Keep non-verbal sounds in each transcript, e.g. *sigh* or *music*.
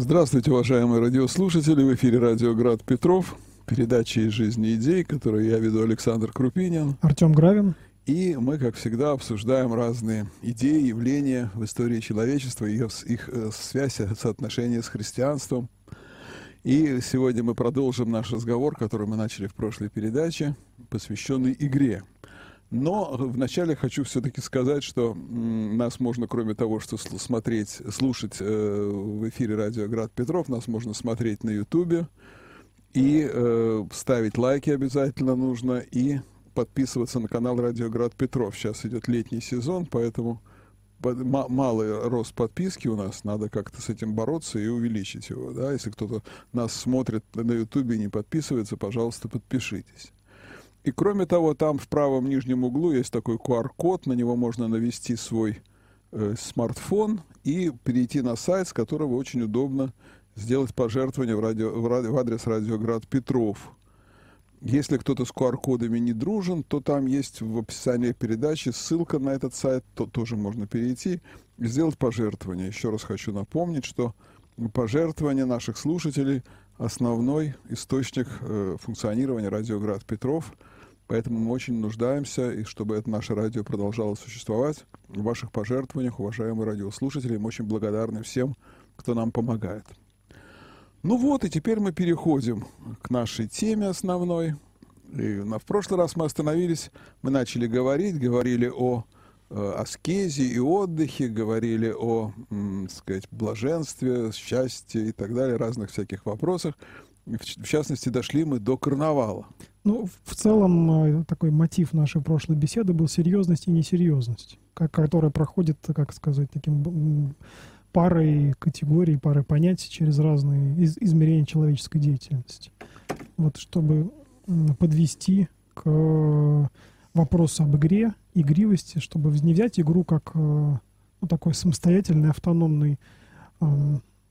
Здравствуйте, уважаемые радиослушатели. В эфире радио «Град Петров». Передача из жизни идей, которую я веду Александр Крупинин. Артем Гравин. И мы, как всегда, обсуждаем разные идеи, явления в истории человечества, их, их э, связь, соотношение с христианством. И сегодня мы продолжим наш разговор, который мы начали в прошлой передаче, посвященный игре. Но вначале хочу все-таки сказать, что нас можно, кроме того, что смотреть, слушать э, в эфире радио Град Петров, нас можно смотреть на Ютубе. И э, ставить лайки обязательно нужно. И подписываться на канал Радио Град Петров. Сейчас идет летний сезон, поэтому малый рост подписки у нас, надо как-то с этим бороться и увеличить его. Да? Если кто-то нас смотрит на Ютубе и не подписывается, пожалуйста, подпишитесь. И кроме того, там в правом нижнем углу есть такой QR-код, на него можно навести свой э, смартфон и перейти на сайт, с которого очень удобно сделать пожертвование в, радио, в, в адрес радиоград Петров. Если кто-то с QR-кодами не дружен, то там есть в описании передачи ссылка на этот сайт, то тоже можно перейти и сделать пожертвование. Еще раз хочу напомнить, что пожертвование наших слушателей – основной источник э, функционирования радиоград Петров. Поэтому мы очень нуждаемся, и чтобы это наше радио продолжало существовать, в ваших пожертвованиях, уважаемые радиослушатели. Мы очень благодарны всем, кто нам помогает. Ну вот, и теперь мы переходим к нашей теме основной. И в прошлый раз мы остановились, мы начали говорить, говорили о э, аскезе и отдыхе, говорили о, м, сказать, блаженстве, счастье и так далее, разных всяких вопросах. В, частности, дошли мы до карнавала. Ну, в целом, э, такой мотив нашей прошлой беседы был серьезность и несерьезность, как, которая проходит, как сказать, таким парой категорий, парой понятий через разные из, измерения человеческой деятельности. Вот чтобы подвести к вопросу об игре, игривости, чтобы не взять игру как э, ну, такой самостоятельный, автономный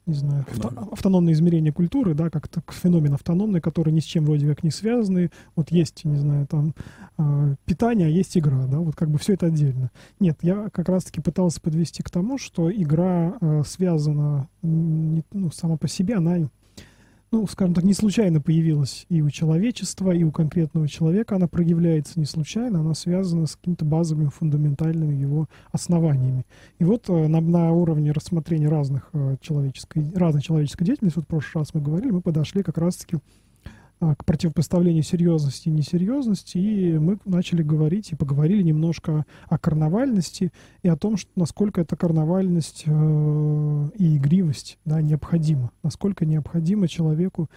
не знаю, авто, автономное измерение культуры, да, как так, феномен автономный, который ни с чем вроде как не связаны. Вот есть, не знаю, там э, питание, а есть игра, да, вот как бы все это отдельно. Нет, я как раз-таки пытался подвести к тому, что игра э, связана не, ну, сама по себе, она ну, скажем так, не случайно появилась и у человечества, и у конкретного человека. Она проявляется не случайно, она связана с какими-то базовыми, фундаментальными его основаниями. И вот э, на, на уровне рассмотрения разных э, человеческой, разной человеческой деятельности, вот в прошлый раз мы говорили, мы подошли как раз-таки к противопоставлению серьезности и несерьезности, и мы начали говорить и поговорили немножко о карнавальности и о том, что, насколько эта карнавальность э, и игривость да, необходима, насколько необходимо человеку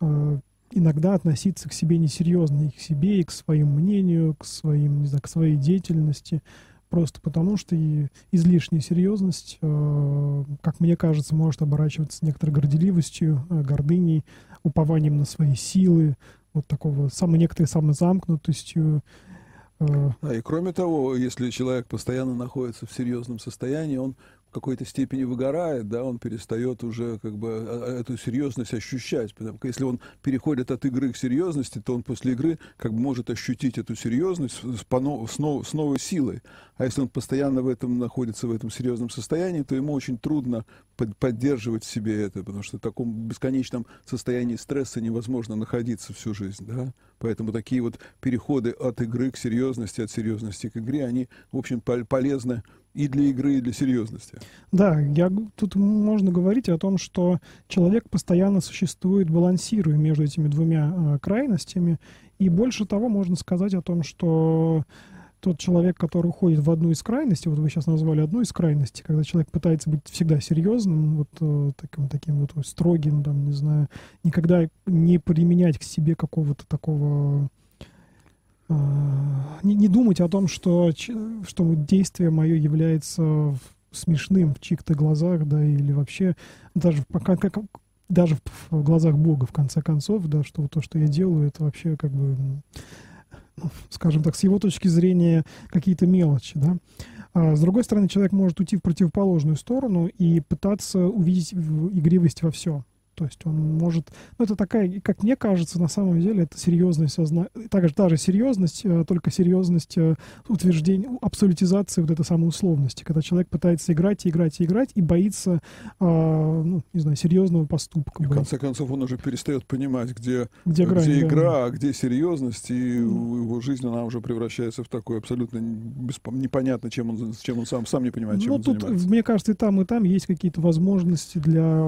э, иногда относиться к себе несерьезно, и к себе, и к своему мнению, к, своим, не знаю, к своей деятельности, просто потому что и излишняя серьезность, э, как мне кажется, может оборачиваться некоторой горделивостью, э, гордыней, упованием на свои силы, вот такого самой некоторой самозамкнутостью. Э. А, и кроме того, если человек постоянно находится в серьезном состоянии, он какой-то степени выгорает, да, он перестает уже как бы а, а, эту серьезность ощущать. Потому что если он переходит от игры к серьезности, то он после игры как бы может ощутить эту серьезность с, с, нов, с новой силой. А если он постоянно в этом находится, в этом серьезном состоянии, то ему очень трудно под, поддерживать в себе это, потому что в таком бесконечном состоянии стресса невозможно находиться всю жизнь, да. Поэтому такие вот переходы от игры к серьезности, от серьезности к игре, они, в общем, полезны и для игры, и для серьезности. Да, я, тут можно говорить о том, что человек постоянно существует, балансируя между этими двумя э, крайностями. И больше того, можно сказать о том, что тот человек, который уходит в одну из крайностей, вот вы сейчас назвали одну из крайностей, когда человек пытается быть всегда серьезным, вот э, таким, таким вот строгим, там, не знаю, никогда не применять к себе какого-то такого не, не думать о том, что, что действие мое является смешным в чьих-то глазах, да, или вообще даже, как, как, даже в глазах Бога, в конце концов, да, что то, что я делаю, это вообще как бы, ну, скажем так, с его точки зрения какие-то мелочи, да. А с другой стороны, человек может уйти в противоположную сторону и пытаться увидеть игривость во всем. То есть он может... Ну, это такая, как мне кажется, на самом деле, это серьезность, созна... также та же серьезность, э, только серьезность э, утверждения, абсолютизации вот этой самой условности, когда человек пытается играть и играть и играть и боится, а, ну, не знаю, серьезного поступка. И в конце концов он уже перестает понимать, где, где, грань, где игра, да. а где серьезность, и его жизнь, она уже превращается в такой абсолютно бесп... непонятно, чем он, чем он сам, сам не понимает, чем ну, он тут, занимается. Мне кажется, и там, и там есть какие-то возможности для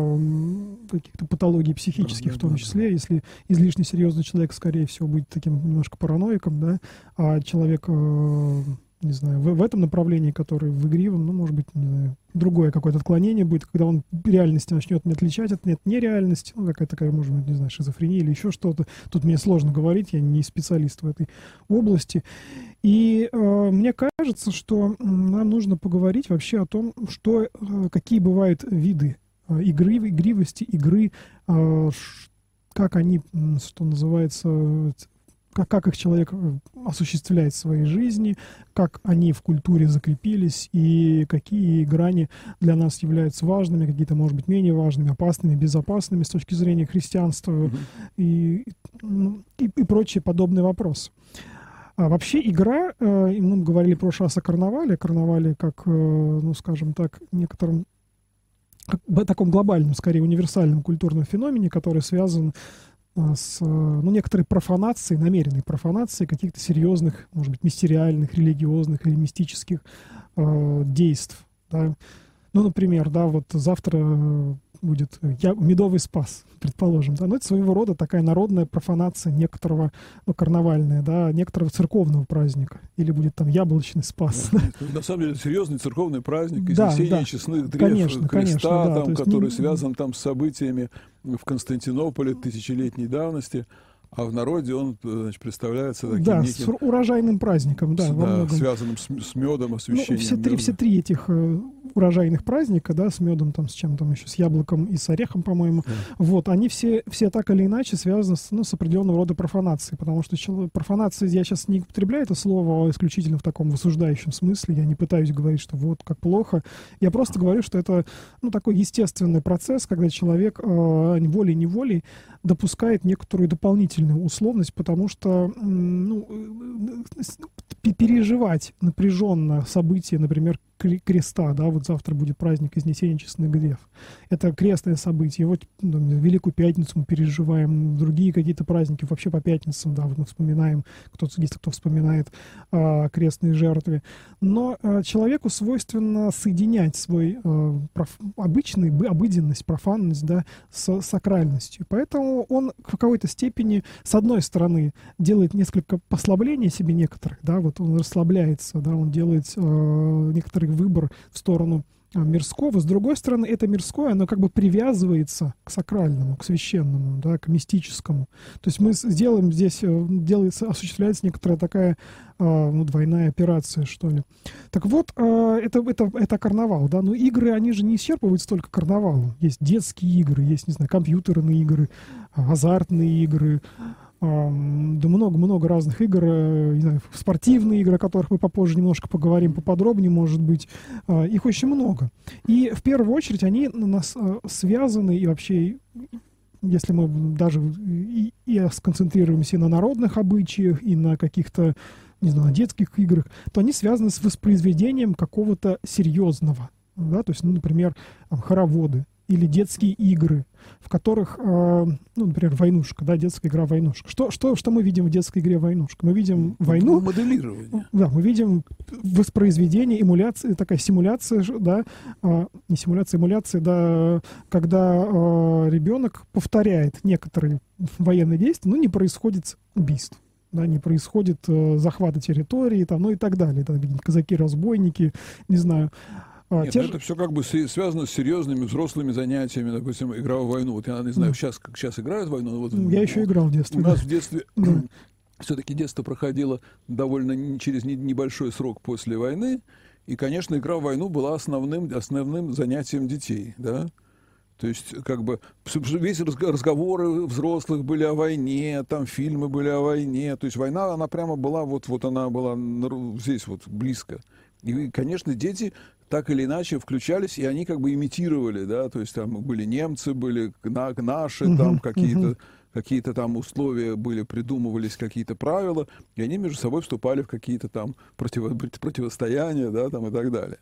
каких-то патологий психических, в том числе, если излишне серьезный человек, скорее всего, будет таким немножко параноиком, да, а человек э, не знаю, в, в этом направлении, который в игривом, ну, может быть, не знаю, другое какое-то отклонение будет, когда он реальности начнет не отличать от нет нереальности, ну, какая-то такая, может быть, не знаю, шизофрения или еще что-то. Тут мне сложно говорить, я не специалист в этой области. И э, мне кажется, что нам нужно поговорить вообще о том, что, э, какие бывают виды игры, игривости, игры, э, как они, что называется, как, как их человек э, осуществляет в своей жизни, как они в культуре закрепились и какие грани для нас являются важными, какие-то, может быть, менее важными, опасными, безопасными с точки зрения христианства mm-hmm. и, ну, и, и прочие подобные вопросы. А вообще игра, э, мы говорили в прошлый раз о карнавале, карнавале как, э, ну, скажем так, некотором таком глобальном, скорее универсальном культурном феномене, который связан а, с ну, некоторой профанацией, намеренной профанацией каких-то серьезных, может быть, мистериальных, религиозных или мистических э, действий. Да. Ну, например, да, вот завтра будет я, медовый спас, предположим, да, но это своего рода такая народная профанация некоторого, ну, карнавальная, да, некоторого церковного праздника, или будет там яблочный спас. Да, на самом деле серьезный церковный праздник, изнесение да, да. честных древ, конечно, креста, конечно, да, там, который не... связан там с событиями в Константинополе тысячелетней давности. А в народе он значит, представляется таким да, неким... с урожайным праздником, да, с, да связанным с, с медом, освещением. Ну, все, три, все три этих э, урожайных праздника, да, с медом, там, с чем там еще, с яблоком и с орехом, по-моему, да. вот, они все, все так или иначе связаны с, ну, с определенного рода профанацией, потому что человек, профанация, я сейчас не употребляю это слово исключительно в таком высуждающем смысле, я не пытаюсь говорить, что вот как плохо, я просто говорю, что это, ну, такой естественный процесс, когда человек э, волей-неволей допускает некоторую дополнительную условность, потому что ну, переживать напряженно события, например, креста, да, вот завтра будет праздник Изнесения Честных Грев. Это крестное событие. Вот ну, Великую Пятницу мы переживаем, другие какие-то праздники вообще по пятницам, да, вот мы вспоминаем, кто-то, если кто вспоминает а, крестные жертвы. Но а, человеку свойственно соединять свой а, проф, обычный, обыденность, профанность, да, с сакральностью. Поэтому он в какой-то степени, с одной стороны, делает несколько послаблений себе некоторых, да, вот он расслабляется, да, он делает э, некоторые выбор в сторону а, мирского. С другой стороны, это мирское, оно как бы привязывается к сакральному, к священному, да, к мистическому. То есть мы сделаем здесь, э, делается, осуществляется некоторая такая а, ну, двойная операция, что ли. Так вот, а, это, это, это карнавал, да, но игры, они же не исчерпываются только карнавалом. Есть детские игры, есть, не знаю, компьютерные игры, азартные игры, да много-много разных игр, э, не знаю, спортивные игры, о которых мы попозже немножко поговорим поподробнее, может быть. А, их очень много. И в первую очередь они на нас э, связаны и вообще если мы даже и, и сконцентрируемся на народных обычаях, и на каких-то, не знаю, на детских играх, то они связаны с воспроизведением какого-то серьезного. Да? То есть, ну, например, хороводы или детские игры, в которых, э, ну, например, войнушка, да, детская игра войнушка. Что, что, что мы видим в детской игре войнушка? Мы видим войну. Моделирование. Да, мы видим воспроизведение, эмуляция, такая симуляция, да, э, не симуляция, эмуляция, да, когда э, ребенок повторяет некоторые военные действия, но не происходит убийств да, не происходит э, захвата территории, там, ну и так далее. Там, казаки-разбойники, не знаю. А, Нет, те... Ну, это все как бы связано с серьезными взрослыми занятиями, допустим, игра в войну. Вот я не знаю, сейчас, как сейчас играют в войну. Вот, я еще играл в детстве. У нас в детстве *clears throat* *clears throat* все-таки детство проходило довольно через небольшой срок после войны. И, конечно, игра в войну была основным, основным занятием детей, да. То есть, как бы, весь разговоры взрослых были о войне, там фильмы были о войне. То есть война, она прямо была, вот, вот она была здесь вот близко. И, конечно, дети так или иначе включались, и они как бы имитировали, да, то есть там были немцы, были на, наши, там какие-то какие-то там условия были, придумывались какие-то правила, и они между собой вступали в какие-то там противо, противостояния, да, там и так далее.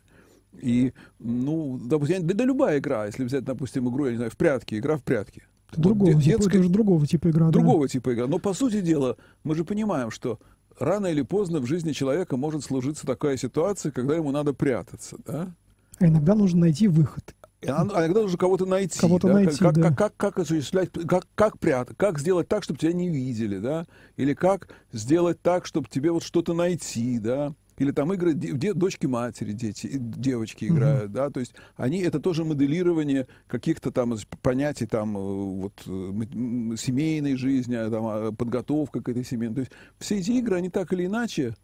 И, ну, допустим, да, да любая игра, если взять, допустим, игру, я не знаю, в прятки, игра в прятки. Другого, вот, типа, детская, это уже другого типа игра. Другого да. типа игра. Но, по сути дела, мы же понимаем, что рано или поздно в жизни человека может сложиться такая ситуация, когда ему надо прятаться, да? А иногда нужно найти выход. А, а иногда нужно кого-то найти. Кого-то да? найти, как, да. как, как, как осуществлять, как, как прятать, как сделать так, чтобы тебя не видели, да? Или как сделать так, чтобы тебе вот что-то найти, да? Или там игры де, дочки матери, дети, девочки играют, mm-hmm. да, то есть они это тоже моделирование каких-то там понятий там э, вот э, семейной жизни, а, там а, подготовка к этой семье. То есть все эти игры, они так или иначе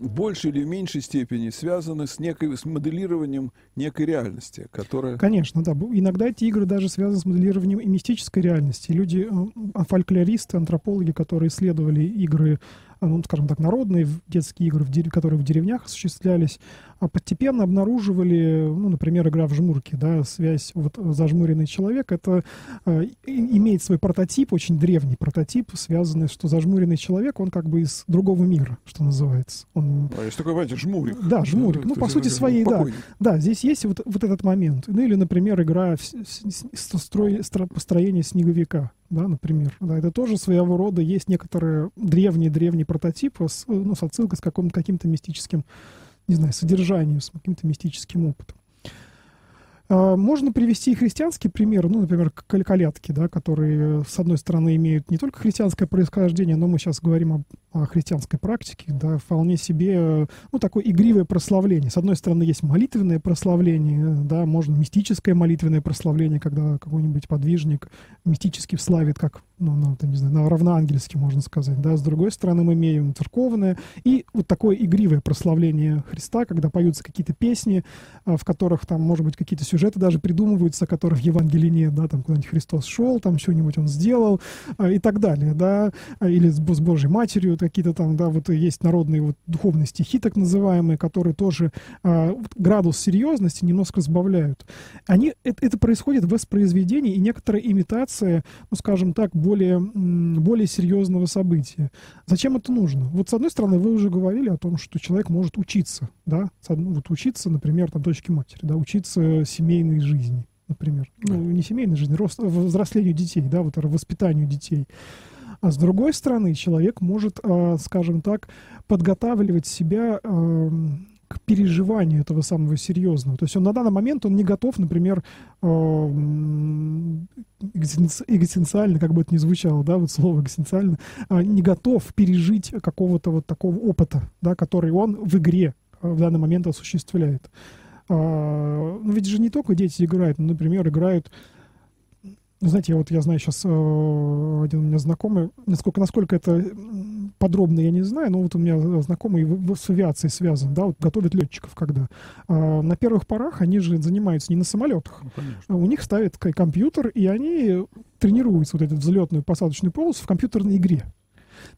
в большей или меньшей степени связаны с некой с моделированием некой реальности, которая... Конечно, да. Иногда эти игры даже связаны с моделированием и мистической реальности. Люди, э, фольклористы, антропологи, которые исследовали игры ну, скажем так, народные детские игры, которые в деревнях осуществлялись, а постепенно обнаруживали, ну, например, игра в жмурки, да, связь, вот зажмуренный человек, это э, имеет свой прототип, очень древний прототип, связанный, что зажмуренный человек, он как бы из другого мира, что называется. Он... А есть такой, понимаете, жмурик. Да, жмурик. Ну, ну по сути своей, да. Да, здесь есть вот, вот этот момент. Ну, или, например, игра в, строй, построение снеговика да, например. Да, это тоже своего рода есть некоторые древние-древние прототипы с, ну, с отсылкой с каким-то, каким-то мистическим, не знаю, содержанием, с каким-то мистическим опытом. А, можно привести и христианские примеры, ну, например, колядки, да, которые, с одной стороны, имеют не только христианское происхождение, но мы сейчас говорим об, о христианской практике, да, вполне себе, ну, такое игривое прославление. С одной стороны, есть молитвенное прославление, да, можно мистическое молитвенное прославление, когда какой-нибудь подвижник мистически славит, как, ну, ну не знаю, на равноангельски, можно сказать, да. С другой стороны, мы имеем церковное и вот такое игривое прославление Христа, когда поются какие-то песни, а, в которых там, может быть, какие-то сюжеты сюжеты даже придумываются, которых в Евангелии нет, да, там куда-нибудь Христос шел, там что-нибудь он сделал а, и так далее, да, а, или с, с Божьей Матерью какие-то там, да, вот есть народные вот духовные стихи так называемые, которые тоже а, градус серьезности немножко сбавляют. Они, это, это происходит в воспроизведении и некоторая имитация, ну, скажем так, более, более серьезного события. Зачем это нужно? Вот с одной стороны, вы уже говорили о том, что человек может учиться, да, вот учиться, например, там, дочке матери, да, учиться семье семейной жизни, например. Ну, не семейной жизни, рост, взрослению детей, да, вот воспитанию детей. А с другой стороны, человек может, а, скажем так, подготавливать себя а, к переживанию этого самого серьезного. То есть он на данный момент он не готов, например, а, экзистенциально, как бы это ни звучало, да, вот слово экзистенциально, не готов пережить какого-то вот такого опыта, да, который он в игре в данный момент осуществляет. А, ну, ведь же не только дети играют, ну, например, играют ну, знаете, вот я знаю сейчас э, один у меня знакомый, насколько, насколько это подробно, я не знаю, но вот у меня знакомый с авиацией связан, да, вот готовят летчиков когда. Э, на первых порах они же занимаются не на самолетах. Ну, у них ставят компьютер, и они тренируются вот эту взлетную посадочную полосу в компьютерной игре.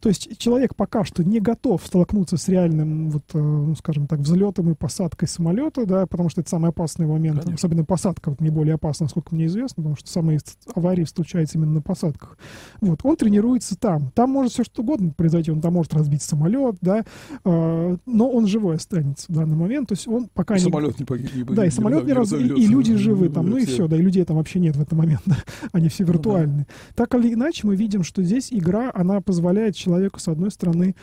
То есть человек пока что не готов столкнуться с реальным, вот, э, ну, скажем так, взлетом и посадкой самолета, да, потому что это самый опасный момент. Конечно. Особенно посадка вот, не более опасна, насколько мне известно, потому что самые аварии случаются именно на посадках. Вот, он тренируется там. Там может все что угодно произойти. Он там может разбить самолет, да, э, но он живой останется в данный момент. То есть он пока и не... Самолет не погиб. Да, и самолет не раз... и, и люди живы там, ну и все, да, и людей там вообще нет в этот момент, да. *laughs* они все виртуальные. Ну, да. Так или иначе, мы видим, что здесь игра, она позволяет человеку, с одной стороны,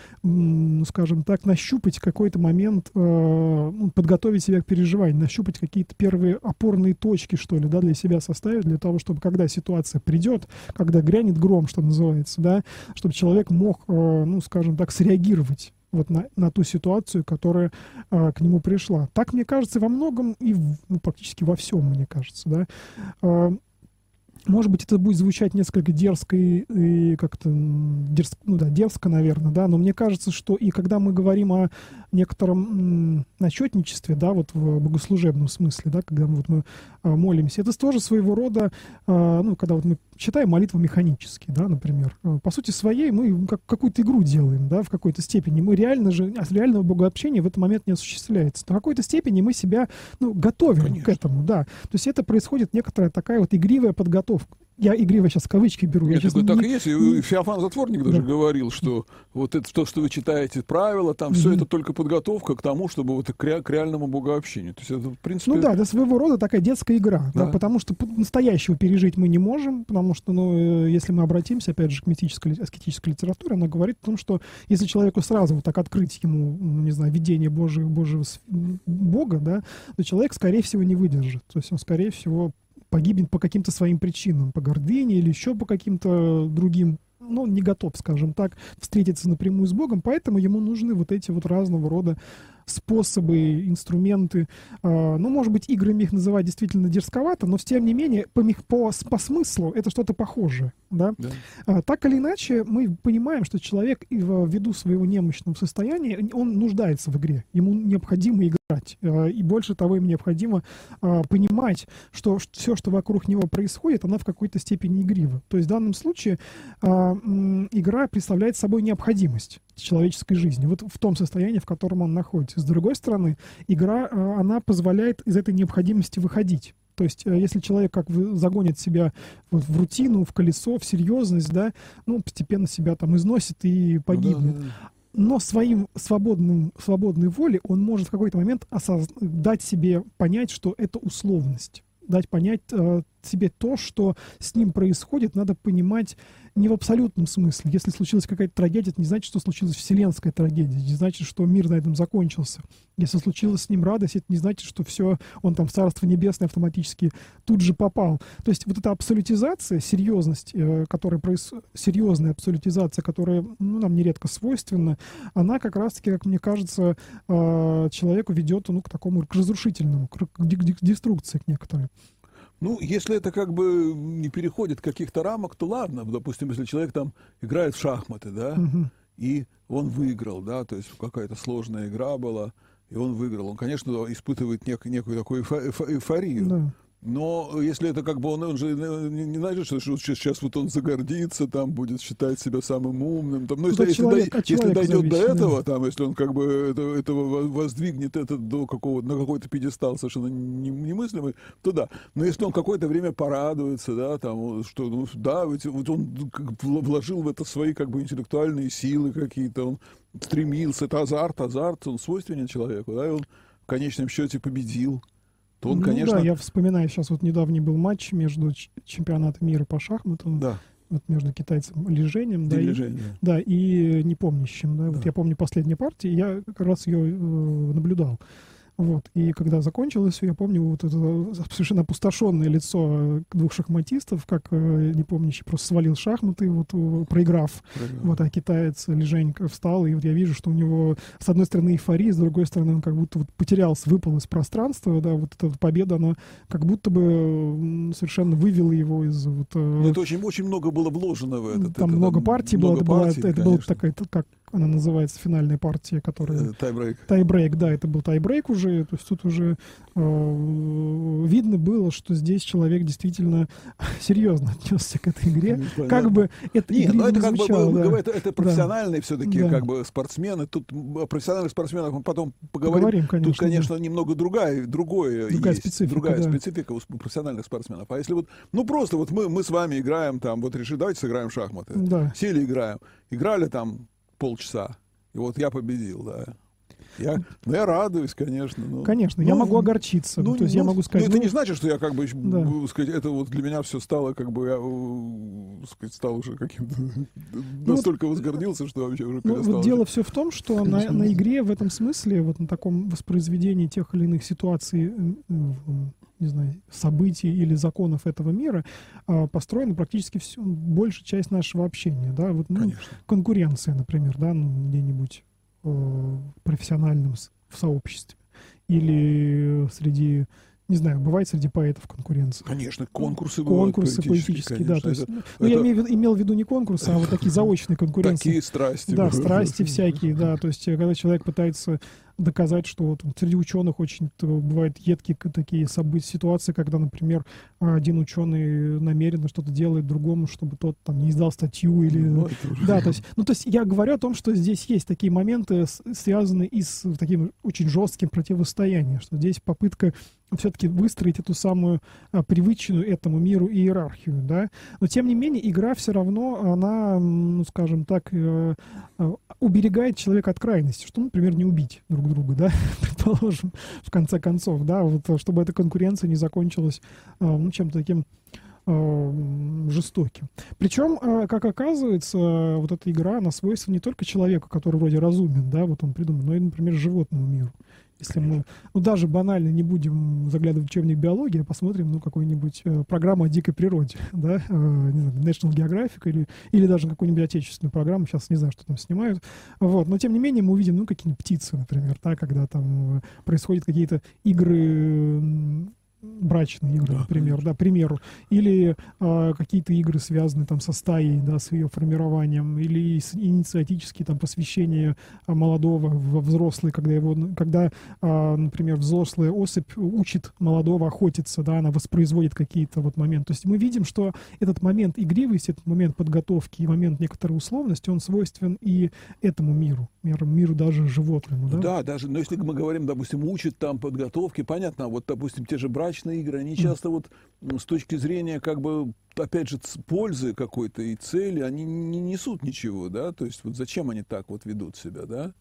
скажем так, нащупать какой-то момент, э, ну, подготовить себя к переживанию, нащупать какие-то первые опорные точки, что ли, да, для себя составить, для того, чтобы когда ситуация придет, когда грянет гром, что называется, да, чтобы человек мог, э, ну, скажем так, среагировать вот на, на ту ситуацию, которая а, к нему пришла. Так, мне кажется, во многом и в, ну, практически во всем, мне кажется, да. Может быть, это будет звучать несколько дерзко и, и как-то дерзко, ну да, дерзко, наверное, да, но мне кажется, что и когда мы говорим о некотором начетничестве, да, вот в богослужебном смысле, да, когда вот мы а, молимся, это тоже своего рода, а, ну, когда вот мы читаем молитву механически, да, например. А, по сути своей мы как, какую-то игру делаем, да, в какой-то степени. Мы реально же, реального богообщения в этот момент не осуществляется. На какой-то степени мы себя, ну, готовим Конечно. к этому, да. То есть это происходит некоторая такая вот игривая подготовка я игриво сейчас кавычки беру. Нет, я так, так и есть. И Феофан Затворник даже да. говорил, что вот это то, что вы читаете правила, там mm-hmm. все это только подготовка к тому, чтобы вот к, ре, к реальному богообщению. То есть это, в принципе... Ну да, это своего рода такая детская игра, да. Да, потому что настоящего пережить мы не можем, потому что, ну, э, если мы обратимся, опять же, к мистической, аскетической литературе, она говорит о том, что если человеку сразу вот так открыть ему, не знаю, видение Божьего, Божьего Бога, да, то человек, скорее всего, не выдержит. То есть он, скорее всего, погибнет по каким-то своим причинам, по гордыне или еще по каким-то другим ну, не готов, скажем так, встретиться напрямую с Богом, поэтому ему нужны вот эти вот разного рода способы, инструменты. А, ну, может быть, играми их называть действительно дерзковато, но тем не менее, по, по, по смыслу это что-то похожее. Да? Да. А, так или иначе, мы понимаем, что человек ввиду своего немощного состояния, он нуждается в игре. Ему необходимо играть. А, и больше того, им необходимо понимать, что все, что вокруг него происходит, она в какой-то степени игрива. То есть в данном случае игра представляет собой необходимость человеческой жизни, вот в том состоянии, в котором он находится. С другой стороны, игра, э, она позволяет из этой необходимости выходить. То есть, э, если человек как бы загонит себя вот в рутину, в колесо, в серьезность, да, ну, постепенно себя там износит и погибнет. Ну, да, да. Но своим свободным, свободной волей он может в какой-то момент осоз... дать себе понять, что это условность. Дать понять себе то, что с ним происходит, надо понимать не в абсолютном смысле. Если случилась какая-то трагедия, это не значит, что случилась вселенская трагедия, не значит, что мир на этом закончился. Если случилась с ним радость, это не значит, что все, он там в Царство Небесное автоматически тут же попал. То есть вот эта абсолютизация, серьезность, э, которая происходит, серьезная абсолютизация, которая ну, нам нередко свойственна, она как раз-таки, как мне кажется, э, человеку ведет ну, к такому, к разрушительному, к деструкции к некоторой. Ну, если это как бы не переходит каких-то рамок, то ладно. Допустим, если человек там играет в шахматы, да, угу. и он выиграл, да, то есть какая-то сложная игра была, и он выиграл. Он, конечно, испытывает нек- некую такую эйфорию. Да. Но если это как бы он, он же не, не значит, что, что сейчас вот он загордится, там будет считать себя самым умным. Там, ну, если, если, человек, до, если дойдет до этого, там, если он как бы это, этого воздвигнет это до какого на какой-то пьедестал совершенно немыслимый, то да. Но если он какое-то время порадуется, да, там, что, ну, да, ведь вот он вложил в это свои как бы интеллектуальные силы какие-то, он стремился, это азарт, азарт, он свойственен человеку, да, и он в конечном счете победил то он, ну, конечно... да, я вспоминаю сейчас вот недавний был матч между чемпионатом мира по шахматам. Да. Вот между китайцем Лежением, да, и, да, и непомнящим. Да. Да. Вот я помню последнюю партию, я как раз ее э, наблюдал. Вот. И когда закончилось все, я помню вот это совершенно опустошенное лицо двух шахматистов, как э, не помнящий просто свалил шахматы, вот э, проиграв. Проиграл. Вот, а китаец Леженька встал, и вот я вижу, что у него с одной стороны эйфория, с другой стороны он как будто вот потерялся, выпал из пространства, да, вот эта победа, она как будто бы совершенно вывела его из вот... Э, ну, это очень, очень много было вложено в это. Там это, много партий много было, партий, это, была, это была такая, как она называется, финальная партия, которая... Тайбрейк. Тайбрейк, да, это был тайбрейк уже, то есть тут уже э, видно было, что здесь человек действительно *laughs* серьезно отнесся к этой игре. Ну, как бы это Нет, но ну, это как звучало, бы, да. это, это профессиональные да. все-таки да. как бы спортсмены. Тут о профессиональных спортсменах мы потом поговорим. поговорим конечно, тут, конечно, да. немного другая, другое другая есть, специфика, другая да. специфика у профессиональных спортсменов. А если вот, ну просто вот мы, мы с вами играем там, вот решили, давайте сыграем в шахматы. Да. Сели играем. Играли там полчаса. И вот я победил, да. Я, ну, я радуюсь, конечно. Но, конечно, ну, я могу огорчиться. Ну, то есть ну, я могу сказать. Ну, это не значит, что я как бы, да. сказать, это вот для меня все стало, как бы, я, сказать, стал уже каким-то ну, настолько возгордился, что вообще уже перестал. Ну, вот дело все в том, что на, на игре в этом смысле, вот на таком воспроизведении тех или иных ситуаций не знаю, событий или законов этого мира а, построена практически всю, большая часть нашего общения, да, вот, ну, конкуренция, например, да, ну, где-нибудь э, профессиональном в сообществе или среди не знаю, бывает среди поэтов конкуренция. Конечно, конкурсы Конкурсы политические, да. То есть, это, ну, это... я имею, имел в виду не конкурсы, а вот *laughs* такие заочные конкуренции. Такие страсти. Да, страсти всякие, да. То есть, когда человек пытается доказать, что вот среди ученых очень бывают едкие такие события, ситуации, когда, например, один ученый намеренно что-то делает другому, чтобы тот там не издал статью или... Ну, да, то *laughs* есть, ну, то есть я говорю о том, что здесь есть такие моменты, связанные и с таким очень жестким противостоянием, что здесь попытка все-таки выстроить эту самую а, привычную этому миру иерархию, да. Но тем не менее игра все равно, она, ну, скажем так, э, э, уберегает человека от крайности, что, например, не убить друг друга, да, *laughs* предположим, в конце концов, да, вот, чтобы эта конкуренция не закончилась, э, ну, чем-то таким жестоким. Причем, как оказывается, вот эта игра, она свойственна не только человеку, который вроде разумен, да, вот он придумал, но и, например, животному миру. Если мы, ну, даже банально не будем заглядывать в учебник биологии, а посмотрим, ну, какую-нибудь э, программу о дикой природе, *laughs* да, э, не знаю, National Geographic или, или даже какую-нибудь отечественную программу, сейчас не знаю, что там снимают, вот, но тем не менее мы увидим, ну, какие-нибудь птицы, например, да, когда там э, происходят какие-то игры брачные игры, да, например, конечно. да, примеру, или э, какие-то игры связанные там со стаей, да, с ее формированием, или инициатические там посвящение а, молодого во взрослый, когда его, когда, э, например, взрослая особь учит молодого охотиться, да, она воспроизводит какие-то вот моменты. То есть мы видим, что этот момент игривости, этот момент подготовки и момент некоторой условности, он свойствен и этому миру, миру, миру даже животному, да? Да, даже, но если мы говорим, допустим, учит там подготовки, понятно, вот, допустим, те же братья брачные игры, они часто вот с точки зрения как бы, опять же, пользы какой-то и цели, они не несут ничего, да, то есть вот зачем они так вот ведут себя, да?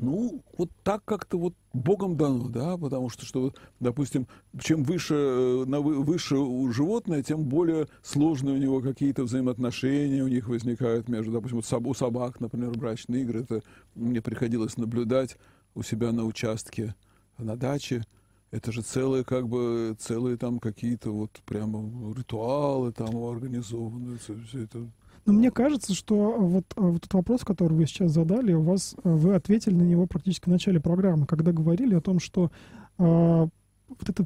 Ну, вот так как-то вот Богом дано, да, потому что, что допустим, чем выше, э, на, выше у животное, тем более сложные у него какие-то взаимоотношения у них возникают между, допустим, вот у собак, например, брачные игры, это мне приходилось наблюдать у себя на участке, на даче, это же целые, как бы, целые там какие-то вот прямо ритуалы там организованы, все это. Но мне кажется, что вот, э, вот этот вопрос, который вы сейчас задали, у вас, э, вы ответили на него практически в начале программы, когда говорили о том, что э, вот это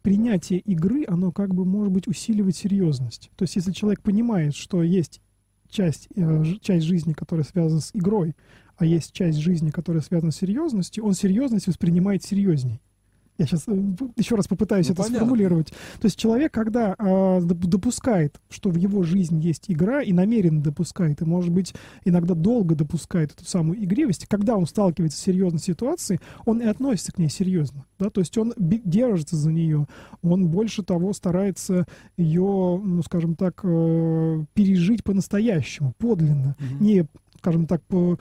принятие игры, оно как бы может быть усиливать серьезность. То есть если человек понимает, что есть часть, э, часть жизни, которая связана с игрой, а есть часть жизни, которая связана с серьезностью, он серьезность воспринимает серьезней. Я сейчас э, еще раз попытаюсь ну, это понятно. сформулировать. То есть человек, когда э, допускает, что в его жизни есть игра, и намеренно допускает, и, может быть, иногда долго допускает эту самую игривость, когда он сталкивается с серьезной ситуацией, он и относится к ней серьезно. Да? То есть он держится за нее, он больше того старается ее, ну, скажем так, э, пережить по-настоящему, подлинно, угу. не, скажем так, по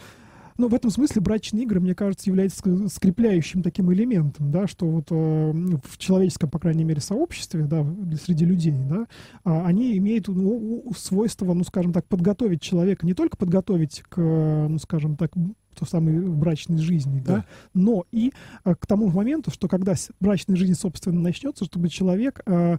ну, в этом смысле брачные игры, мне кажется, являются скрепляющим таким элементом, да, что вот э, в человеческом, по крайней мере, сообществе, да, среди людей, да, э, они имеют ну, свойство, ну, скажем так, подготовить человека, не только подготовить к, ну, скажем так, то самой брачной жизни, да, да. но и э, к тому моменту, что когда брачная жизнь, собственно, начнется, чтобы человек э,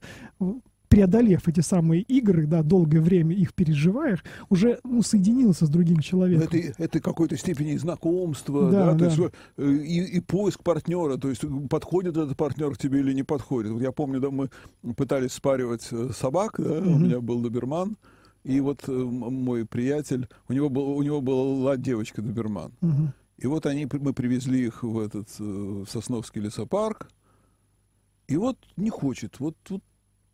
преодолев эти самые игры, да, долгое время их переживаешь, уже ну, соединился с другим человеком. Это, это какой-то степени знакомства, да, да, да. То есть, э, и, и поиск партнера, то есть подходит этот партнер к тебе или не подходит. Вот я помню, да, мы пытались спаривать э, собак, да, угу. у меня был доберман, и вот э, мой приятель, у него, был, у него была девочка доберман. Угу. И вот они, мы привезли их в этот в Сосновский лесопарк, и вот не хочет, вот, вот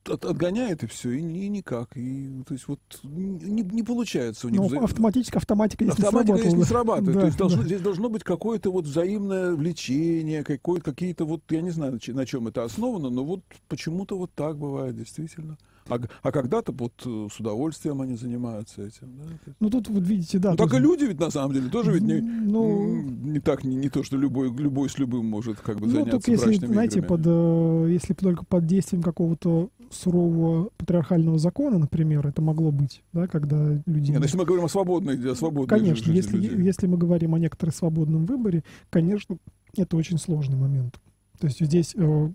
от, отгоняет и все, и, и никак. И, то есть вот не, не получается у них. Ну, вза... автоматически автоматика здесь автоматика не срабатывает. Здесь не срабатывает. Да, то есть да. должно, здесь должно быть какое-то вот взаимное влечение, какое, какие-то вот, я не знаю, на чем это основано, но вот почему-то вот так бывает действительно. А, а когда-то вот э, с удовольствием они занимаются этим. Да? Ну тут вот видите, да. Ну, так и люди ведь на самом деле тоже ведь не, ну, не так, не, не то, что любой, любой с любым может как бы ну, заняться только если, знаете, под, э, если только под действием какого-то сурового патриархального закона, например, это могло быть, да, когда люди... Нет, если мы говорим о свободной, о свободной Конечно, если, людей. если мы говорим о некотором свободном выборе, конечно, это очень сложный момент. То есть здесь э,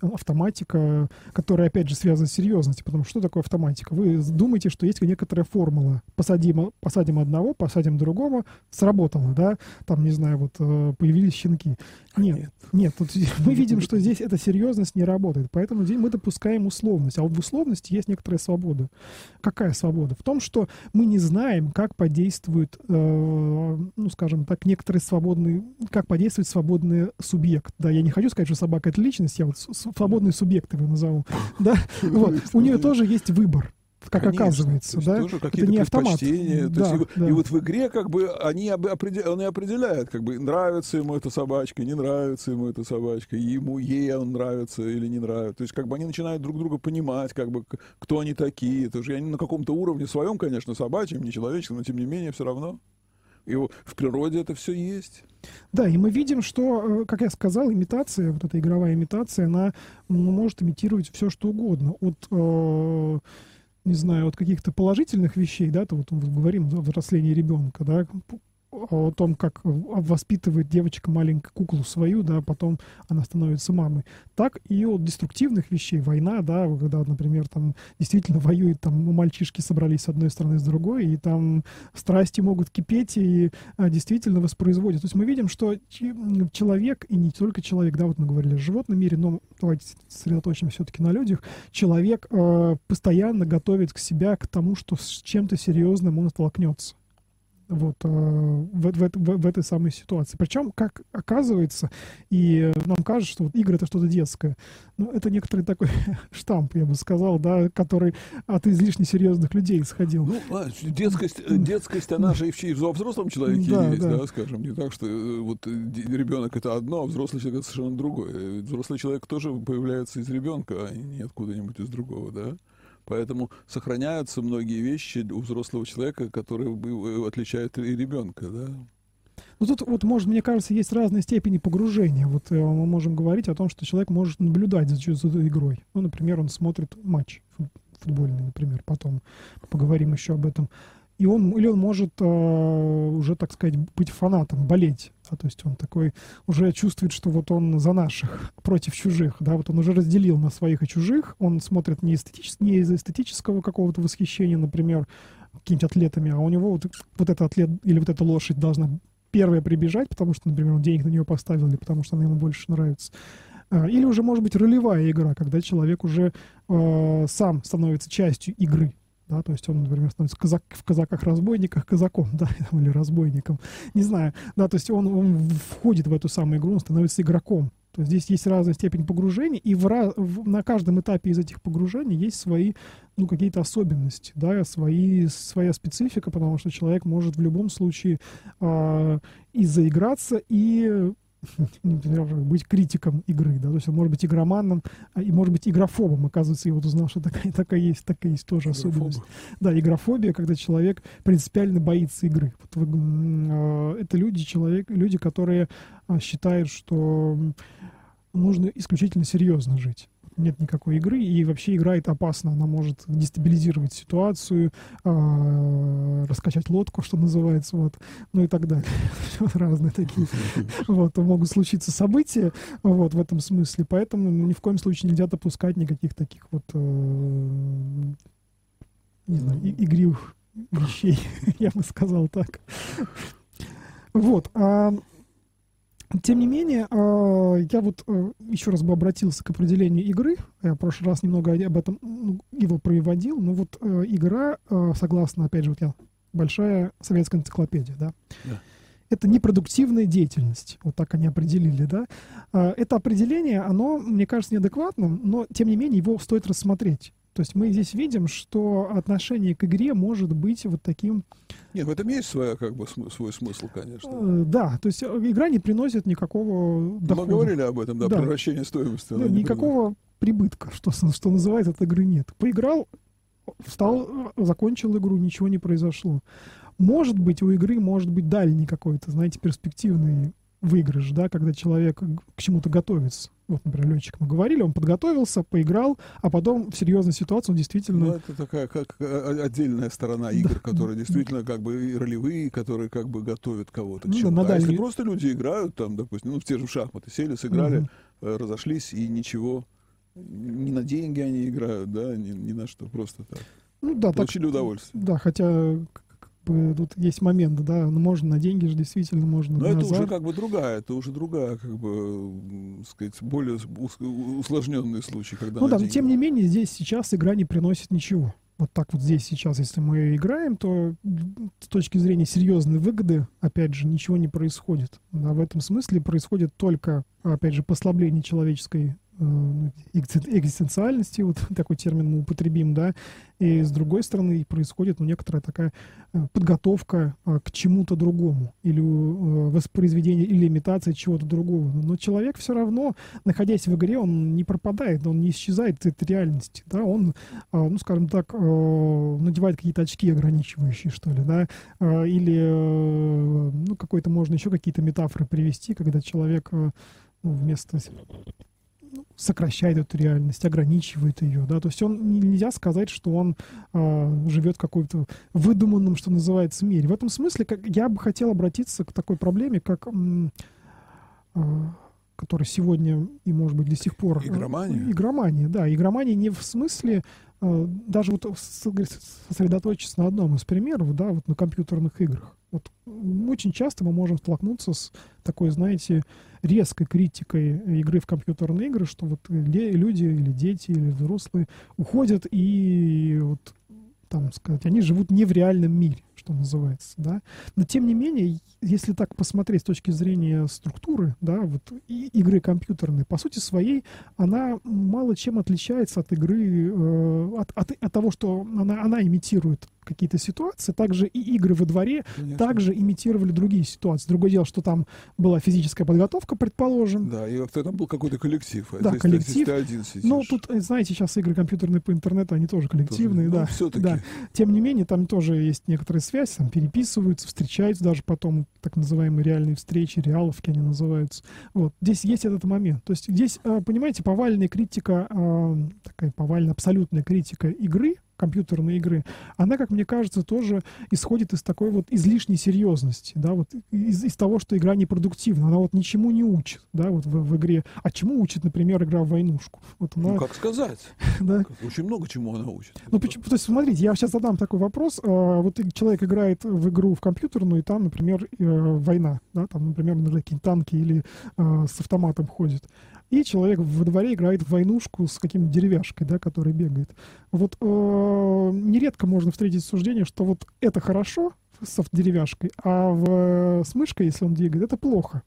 автоматика, которая, опять же, связана с серьезностью. Потому что что такое автоматика? Вы думаете, что есть некоторая формула. Посадим, посадим одного, посадим другого, сработало, да? Там, не знаю, вот э, появились щенки. Нет, нет, нет тут *laughs* мы видим, что здесь эта серьезность не работает. Поэтому здесь мы допускаем условность. А вот в условности есть некоторая свобода. Какая свобода? В том, что мы не знаем, как подействует, э, ну, скажем так, некоторые свободные, как подействует свободный субъект. Да, я не хочу сказать, что собака — это личность, я вот свободный субъект его назову. *laughs* Да? Вот. У нее тоже есть выбор как Конечно, оказывается, да? Тоже это не автомат. Да, есть, да. И, и вот в игре как бы они определ, он и определяет, как бы нравится ему эта собачка, не нравится ему эта собачка, ему ей он нравится или не нравится. То есть как бы они начинают друг друга понимать, как бы кто они такие. Это же они на каком-то уровне своем, конечно, собачьем, не человеческом, но тем не менее все равно. И в природе это все есть. Да, и мы видим, что, э, как я сказал, имитация, вот эта игровая имитация, она может имитировать все, что угодно. От э, не знаю, от каких-то положительных вещей, да, то вот мы говорим о взрослении ребенка, да, о том, как воспитывает девочка маленькую куклу свою, да, потом она становится мамой, так и от деструктивных вещей, война, да, когда, например, там действительно воюют, там мальчишки собрались с одной стороны, с другой, и там страсти могут кипеть и а, действительно воспроизводят. То есть мы видим, что человек, и не только человек, да, вот мы говорили о животном мире, но давайте сосредоточимся все-таки на людях, человек э, постоянно готовит к себя к тому, что с чем-то серьезным он столкнется вот, э, в, в, в, в этой самой ситуации. Причем, как оказывается, и нам кажется, что вот игры это что-то детское. Ну, это некоторый такой *laughs* штамп, я бы сказал, да, который от излишне серьезных людей исходил. Ну, а, детскость, э, детскость, она же и в, и в взрослом человеке да, есть, да. да, скажем. Не так, что э, вот ребенок это одно, а взрослый человек это совершенно другое. Взрослый человек тоже появляется из ребенка, а не откуда-нибудь из другого, да. Поэтому сохраняются многие вещи у взрослого человека, которые э, отличают и ребенка. Да? Ну тут вот, может, мне кажется, есть разные степени погружения. Вот э, мы можем говорить о том, что человек может наблюдать за, за игрой. Ну, например, он смотрит матч футбольный, например, потом поговорим еще об этом и он, или он может э, уже, так сказать, быть фанатом, болеть. Да, то есть он такой уже чувствует, что вот он за наших, против чужих. Да, вот он уже разделил на своих и чужих. Он смотрит не, эстетичес, не из эстетического какого-то восхищения, например, какими-то атлетами, а у него вот, вот этот атлет или вот эта лошадь должна первая прибежать, потому что, например, он денег на нее поставил, или потому что она ему больше нравится. А, или уже, может быть, ролевая игра, когда человек уже э, сам становится частью игры да, то есть он, например, становится казак, в казаках-разбойниках казаком, *laughs* да, или разбойником, не знаю, да, то есть он, он входит в эту самую игру, он становится игроком, то есть здесь есть разная степень погружения, и в, в, на каждом этапе из этих погружений есть свои, ну, какие-то особенности, да, свои, своя специфика, потому что человек может в любом случае э, и заиграться, и *laughs* быть критиком игры, да, то есть он может быть игроманом, а, и может быть игрофобом, оказывается, я вот узнал, что такая, *laughs* такая есть, такая есть тоже Игрофоба. особенность. Да, игрофобия, когда человек принципиально боится игры. Вот, э, это люди, человек, люди, которые э, считают, что нужно исключительно серьезно жить нет никакой игры, и вообще игра это опасно, она может дестабилизировать ситуацию, э, раскачать лодку, что называется, вот, ну и так далее. *laughs* Разные такие, *laughs* вот, могут случиться события, вот, в этом смысле, поэтому ни в коем случае нельзя допускать никаких таких вот, э, не знаю, игривых вещей, *laughs* я бы сказал так. Вот, а тем не менее, а, я вот э, еще раз бы обратился к определению игры. Я в прошлый раз немного об этом ну, его проводил. Но вот э, игра, э, согласно, опять же, вот я большая советская энциклопедия, да, да. это непродуктивная деятельность. Вот так они определили, да. А, это определение, оно, мне кажется, неадекватным, но, тем не менее, его стоит рассмотреть. То есть мы здесь видим, что отношение к игре может быть вот таким... Нет, в этом есть своя, как бы, свой смысл, конечно. Э, да, то есть э, игра не приносит никакого дохода. Мы говорили об этом, да, да. превращение стоимости. Да, никакого прибытка, что, что называется, от игры нет. Поиграл, встал, закончил игру, ничего не произошло. Может быть, у игры может быть дальний какой-то, знаете, перспективный выигрыш, да, когда человек к чему-то готовится. Вот, например, летчик мы говорили, он подготовился, поиграл, а потом в серьезной ситуации он действительно... Ну, это такая как отдельная сторона игр, да. которые действительно как бы ролевые, которые как бы готовят кого-то к ну. Да, а если просто люди играют там, допустим, ну, в те же шахматы, сели, сыграли, угу э, разошлись и ничего, не на деньги они играют, да, ни, ни на что, просто так. Ну да, Получили так, удовольствие. Да, хотя бы, тут есть момент, да, ну, можно на деньги же действительно можно. Но это азарт. уже как бы другая, это уже другая, как бы, сказать, более ус- усложненный случай, когда Ну да, но тем не менее, здесь сейчас игра не приносит ничего. Вот так вот здесь сейчас, если мы играем, то с точки зрения серьезной выгоды, опять же, ничего не происходит. А в этом смысле происходит только, опять же, послабление человеческой экзистенциальности, вот *laughs* такой термин мы употребим, да, и с другой стороны происходит ну, некоторая такая э, подготовка э, к чему-то другому, или э, воспроизведение, или имитация чего-то другого. Но человек все равно, находясь в игре, он не пропадает, он не исчезает от реальности, да, он, ну, скажем так, э, надевает какие-то очки ограничивающие, что ли, да, или, э, ну, какой-то можно еще какие-то метафоры привести, когда человек э, ну, вместо сокращает эту реальность, ограничивает ее, да, то есть он не- нельзя сказать, что он а, живет в каком-то выдуманном, что называется, мире. В этом смысле как, я бы хотел обратиться к такой проблеме, как а, которая сегодня и, может быть, до сих пор... э, Игромания? Игромания, да. Игромания не в смысле э, даже вот сосредоточиться на одном из примеров, да, вот на компьютерных играх. Вот очень часто мы можем столкнуться с такой, знаете, резкой критикой игры в компьютерные игры, что вот люди или дети или взрослые уходят и вот там сказать, они живут не в реальном мире, что называется, да. Но тем не менее, если так посмотреть с точки зрения структуры, да, вот игры компьютерной, по сути своей, она мало чем отличается от игры, э, от, от, от того, что она, она имитирует какие-то ситуации, также и игры во дворе Конечно. также имитировали другие ситуации. Другое дело, что там была физическая подготовка, предположим. Да, и там был какой-то коллектив. а Да, здесь, коллектив. здесь ты один сидишь. Ну, тут, э, знаете, сейчас игры компьютерные по интернету, они тоже коллективные, Ну, да. все-таки. да. Тем не менее, там тоже есть некоторая связь, там переписываются, встречаются даже потом, так называемые реальные встречи, реаловки они называются. Вот. Здесь есть этот момент. То есть здесь, э, понимаете, повальная критика, э, такая повальная, абсолютная критика игры, компьютерной игры, она, как мне кажется, тоже исходит из такой вот излишней серьезности, да, вот из, из того, что игра непродуктивна, она вот ничему не учит, да, вот в, в игре. А чему учит, например, игра в войнушку? Вот она, Ну, как сказать? *laughs* да, Очень много чему она учит. ну, почему, то есть, смотрите, я сейчас задам такой вопрос. А, Вот человек играет в игру в компьютерную, и там, например, э, война, да, там, например, на какие-то танки или а, с автоматом ходит. И человек во дворе играет в войнушку с каким-то деревяшкой, да, который бегает. Вот э, нередко можно встретить суждение, что вот это хорошо с деревяшкой, а в, с мышкой, если он двигает, это плохо.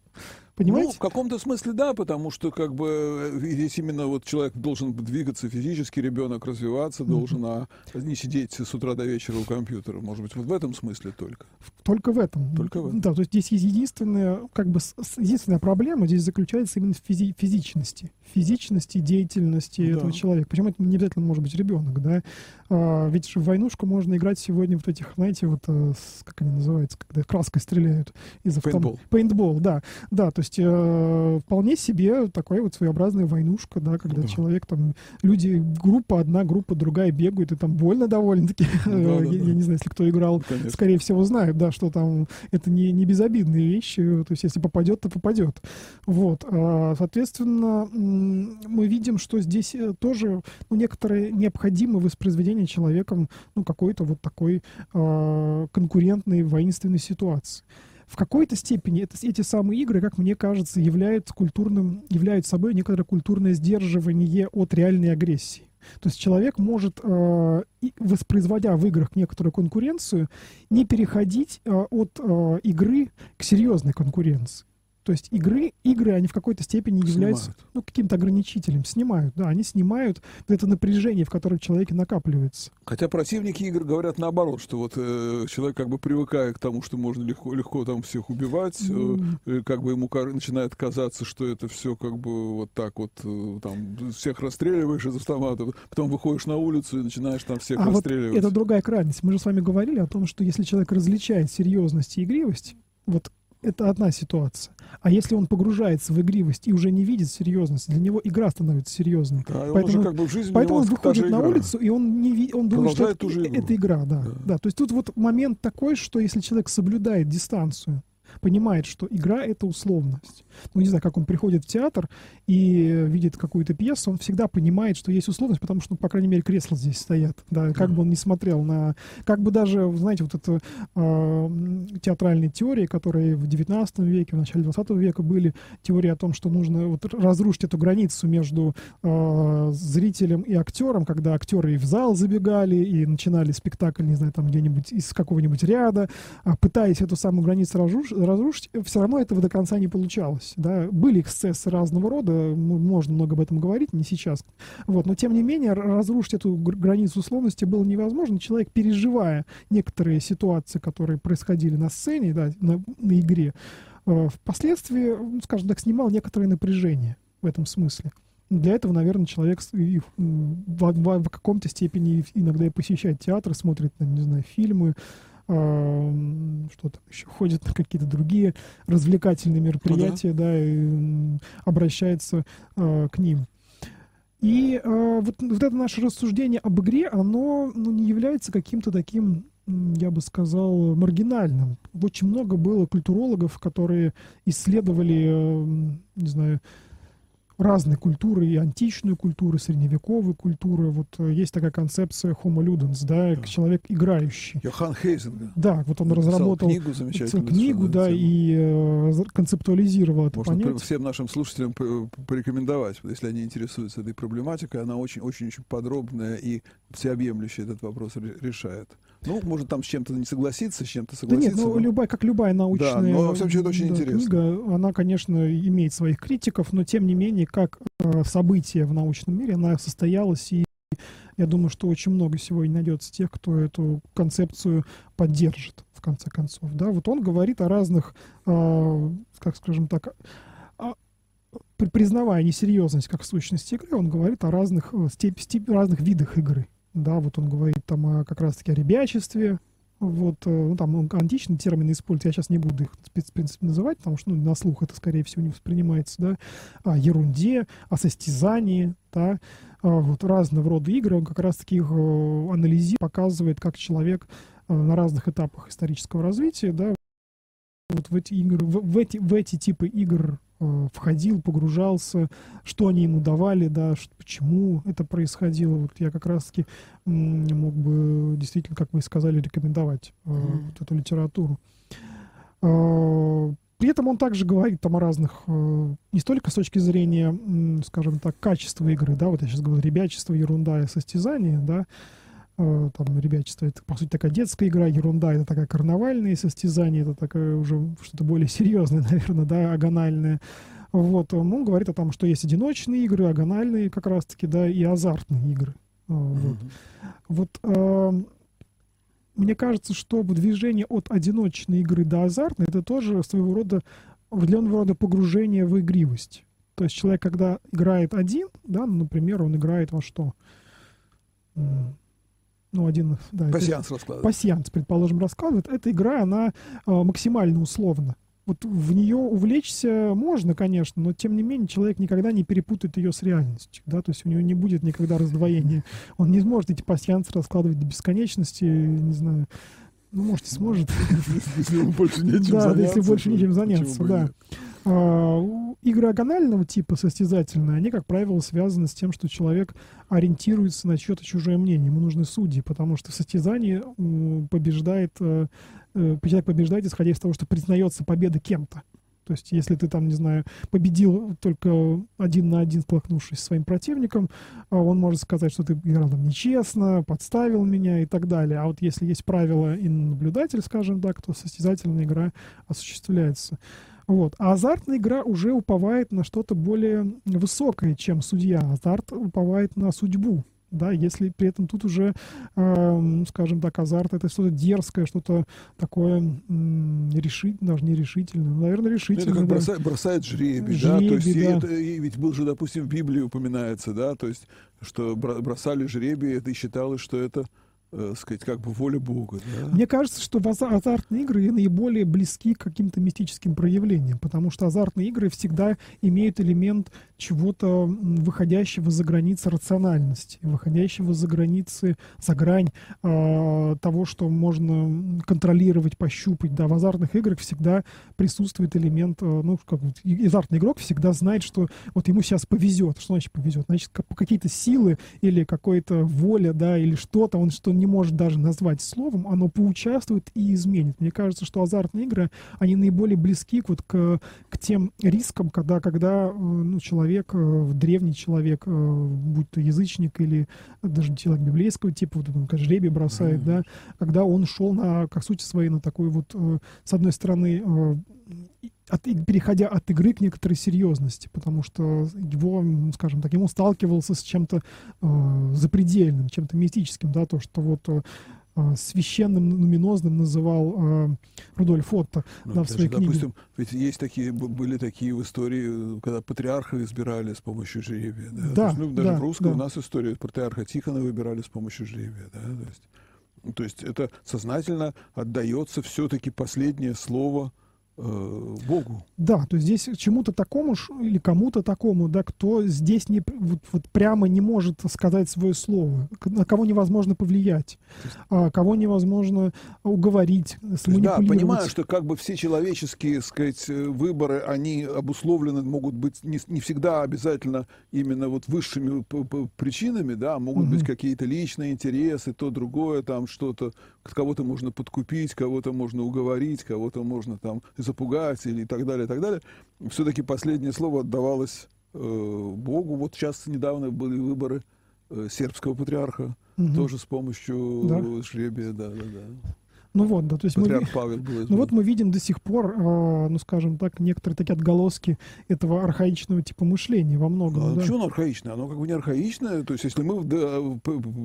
Ну, Понимаете? в каком-то смысле да, потому что как бы э, здесь именно вот человек должен двигаться физически, ребенок развиваться должен, а не сидеть с утра до вечера у компьютера. Может быть, вот в этом смысле только. Только в этом. Только в этом. Да, то есть здесь есть единственная, как бы, единственная проблема здесь заключается именно в физи- физичности. Физичности, деятельности Да. этого человека. Причем это не обязательно может быть ребенок, да. А, ведь в войнушку можно играть сегодня вот этих, знаете, вот, э, как они называются, когда краской стреляют из автомата. Пейнтбол. Пейнтбол, да. Да, то есть э, вполне себе такая вот своеобразная войнушка, да, когда Да. человек там, люди, группа одна, группа другая бегают, и там больно довольно-таки. *laughs* Да, да, я, да. я не знаю, если кто играл Конечно. скорее всего, знают, да, что там это не, не безобидные вещи, то есть если попадет, то попадет. Вот, а, соответственно, мы видим, что здесь э, тоже ну, некоторое необходимое воспроизведение человеком ну, какой-то вот такой а, конкурентной воинственной ситуации. В какой-то степени это, эти самые игры, как мне кажется, являются культурным, являются собой некоторое культурное сдерживание от реальной агрессии. То есть человек может, э, воспроизводя в играх некоторую конкуренцию, не переходить э, от э, игры к серьезной конкуренции. То есть игры, игры, они в какой-то степени являются Снимают. ну, каким-то ограничителем. Снимают, да, они снимают вот это напряжение, в котором человеке накапливается. Хотя противники игр говорят наоборот, что вот э, человек как бы привыкая к тому, что можно легко, легко там всех убивать, э, э, как бы ему начинает казаться, что это все как бы вот так вот, э, там, всех расстреливаешь из автомата, потом выходишь на улицу и начинаешь там всех А вот расстреливать. это другая крайность. Мы же с вами говорили о том, что если человек различает серьезность и игривость, вот это одна ситуация. А если он погружается в игривость и уже не видит серьезности, для него игра становится серьезной. Да, он поэтому- уже как бы у Поэтому он выходит на игра. улицу, и он, не ви- он думает, что это, это игра, да, Да. да. То есть тут вот момент такой, что если человек соблюдает дистанцию понимает, что игра — это условность. Ну, не знаю, как он приходит в театр и видит какую-то пьесу, он всегда понимает, что есть условность, потому что, ну, по крайней мере, кресла здесь стоят. Да, как бы он ни смотрел на... Как бы даже, знаете, вот это э, театральные теории, которые в 19 веке, в начале 20 века были, теории о том, что нужно вот разрушить эту границу между э, зрителем и актером, когда актеры и в зал забегали, и начинали спектакль, не знаю, там где-нибудь из какого-нибудь ряда, а пытаясь эту самую границу разрушить, разрушить, все равно этого до конца не получалось. Да? Были эксцессы разного рода, можно много об этом говорить, не сейчас. Вот. Но, тем не менее, разрушить эту границу условности было невозможно. Человек, переживая некоторые ситуации, которые происходили на сцене, да, на, на игре, э, впоследствии, скажем так, снимал некоторое напряжение в этом смысле. Для этого, наверное, человек в, каком-то степени иногда и посещает театр, смотрит, не знаю, фильмы, э, что там еще, ходит на какие-то другие развлекательные мероприятия, ну, да. да, и обращается э, к ним. И э, вот, вот это наше рассуждение об игре, оно ну, не является каким-то таким я бы сказал, маргинальным. Очень много было культурологов, которые исследовали, не знаю, разные культуры, и античную культуру, и средневековую культуру. Вот э, есть такая концепция homo ludens, да, да. человек играющий. Йохан Хейзинга. Да, вот он разработал книгу, замечательную, книгу да, и э, концептуализировал это Можно понятие. всем нашим слушателям порекомендовать, если они интересуются этой проблематикой, она очень-очень подробная и всеобъемлющая этот вопрос решает. Ну, может, там с чем-то не согласиться, с чем-то согласиться. Да нет, ну, но... любая, как любая научная да, но, во случае, это очень да, интересно. книга, она, конечно, имеет своих критиков, но, тем не менее, как э, событие в научном мире, она состоялась, и я думаю, что очень много сегодня найдется тех, кто эту концепцию поддержит, в конце концов. Да? Вот он говорит о разных, э, как скажем так, признавая несерьезность как сущности игры, он говорит о разных, э, степ, степ, разных видах игры. Да, вот он говорит там о, как раз-таки о ребячестве, вот, э, ну, там античные термины использует, я сейчас не буду их, в принципе, называть, потому что ну, на слух это, скорее всего, не воспринимается, да, о ерунде, о состязании, да, а вот разного рода игры, он как раз-таки их э, анализирует, показывает, как человек э, на разных этапах исторического развития, да, вот в эти игры, в, в эти, в эти типы игр входил, погружался, что они ему давали, да, что, почему это происходило. Вот я как раз-таки мог бы действительно, как вы сказали, рекомендовать mm-hmm. вот эту литературу. Э, при этом он также говорит там о разных, э, не столько с точки зрения, скажем так, качества игры, да, вот я сейчас говорю, ребячество, ерунда и состязание, да, Э, там ребячество это по сути такая детская игра, ерунда это такая карнавальные состязания, это такое уже что-то более серьезное, *laughs* наверное, да, агональное. Вот, он говорит о том, что есть одиночные игры, агональные как раз-таки, да, и азартные игры. Э, вот, mm-hmm. вот э, мне кажется, что движение от одиночной игры до азартной, это тоже своего рода, определенного рода погружение в игривость. То есть человек, когда играет один, да, ну, например, он играет во что? Ну, один... Да, пассианс раскладывает. Пассианс, предположим, раскладывает. Эта игра, она э, максимально условна. Вот в нее увлечься можно, конечно, но тем не менее человек никогда не перепутает ее с реальностью, да, то есть у него не будет никогда раздвоения. *laughs* Он не сможет эти пассиансы раскладывать до бесконечности, не знаю, ну, может, и сможет. Если больше нечем заняться. Да, если больше нечем заняться, да. А, игры агонального типа состязательные, они, как правило, связаны с тем, что человек ориентируется на чье-то чужое мнение. Ему нужны судьи, потому что в состязании побеждает, э, э, человек побеждает, исходя из того, что признается победа кем-то. То есть, если ты там, не знаю, победил только один на один, столкнувшись со своим противником, а он может сказать, что ты играл там нечестно, подставил меня и так далее. А вот если есть правила и наблюдатель, скажем так, то состязательная игра осуществляется. Вот. А азартная игра уже уповает на что-то более высокое, чем судья. Азарт уповает на судьбу. Да, если при этом тут уже, э, скажем так, азарт это что-то дерзкое, что-то такое э, решительное, даже не решительное, ну, наверное, решительное. Это как да. бросает, бросает жребий, жребий, да, то есть да. Это, ведь был же, допустим, в Библии упоминается, да, то есть, что бросали жребий, это и считалось, что это э, сказать, как бы воля Бога. Да? Мне кажется, что азартные игры наиболее близки к каким-то мистическим проявлениям, потому что азартные игры всегда имеют элемент чего-то выходящего за границы рациональности, выходящего за границы, за грань э, того, что можно контролировать, пощупать. Да, в азартных играх всегда присутствует элемент, э, ну, как вот, азартный игрок всегда знает, что вот ему сейчас повезет. Что значит повезет? Значит, какие-то силы или какая-то воля, да, или что-то, он что не может даже назвать словом, оно поучаствует и изменит. Мне кажется, что азартные игры, они наиболее близки вот к, к тем рискам, когда, когда ну, человек, э, древний человек, э, будь то язычник или даже человек библейского типа, вот он, как жребий бросает, mm-hmm. да, когда он шел на, как сути своей, на такой вот, э, с одной стороны, от, переходя от игры к некоторой серьезности, потому что его, скажем так, ему сталкивался с чем-то э, запредельным, чем-то мистическим, да, то, что вот э, священным, нуминозным называл э, Рудольф Отто ну, да, в своей книге. Допустим, ведь есть такие, были такие в истории, когда патриарха избирали с помощью жребия. Да? Да, есть, ну, даже да, в русской да. у нас история патриарха Тихона выбирали с помощью жребия. Да? То, есть, то есть это сознательно отдается все-таки последнее слово – Э, Богу. Да, то есть здесь чему-то такому или кому-то такому, да, кто здесь не, вот, вот прямо не может сказать свое слово, на кого невозможно повлиять, а, кого невозможно уговорить, Да, понимаю, что как бы все человеческие, сказать, э, выборы, они обусловлены, могут быть не, не всегда обязательно именно вот высшими причинами, да, могут угу. быть какие-то личные интересы, то, другое, там что-то, кого-то можно подкупить, кого-то можно уговорить, кого-то можно там запугать или и так далее, и так далее, все-таки последнее слово отдавалось э, Богу. Вот сейчас недавно были выборы э, сербского патриарха, угу. тоже с помощью да. жребия, да, да, да. Ну вот, да, то есть мы, Павел был ну вот мы видим до сих пор, э, ну скажем так, некоторые такие отголоски этого архаичного типа мышления во многом. А да. Почему оно архаичное? Оно как бы не архаичное. То есть если мы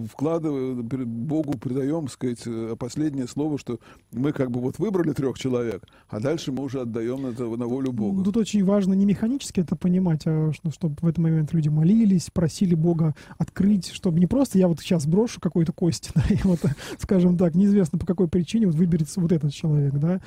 вкладываем, Богу придаем, сказать, э, последнее слово, что мы как бы вот выбрали трех человек, а дальше мы уже отдаем это на волю Бога. Тут очень важно не механически это понимать, а что, чтобы в этот момент люди молились, просили Бога открыть, чтобы не просто я вот сейчас брошу какой-то кости, *laughs* да, и вот, скажем так, неизвестно по какой причине значение вот выберется вот этот человек, да,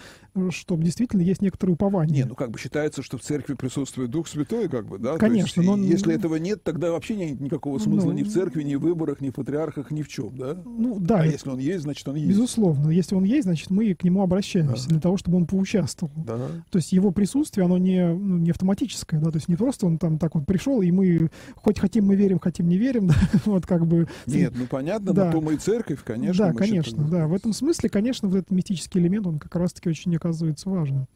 чтобы действительно есть некоторое упование. Не, ну как бы считается, что в церкви присутствует Дух Святой, как бы, да? Конечно. есть, но... Если этого нет, тогда вообще нет никакого смысла ну, ни в церкви, ни в выборах, ни в патриархах, ни в чем, да? Ну да. А если он есть, значит он есть. Безусловно. Если он есть, значит мы к нему обращаемся да. для того, чтобы он поучаствовал. Да. То есть его присутствие, оно не, ну, не автоматическое, да, то есть не просто он там так вот пришел, и мы хоть хотим мы верим, хотим не верим, *laughs* да, вот как бы... Нет, ну понятно, да. но то мы и церковь, конечно. Да, конечно, считаем. да. В этом смысле, конечно, вот этот мистический элемент, он как раз-таки очень оказывается важным.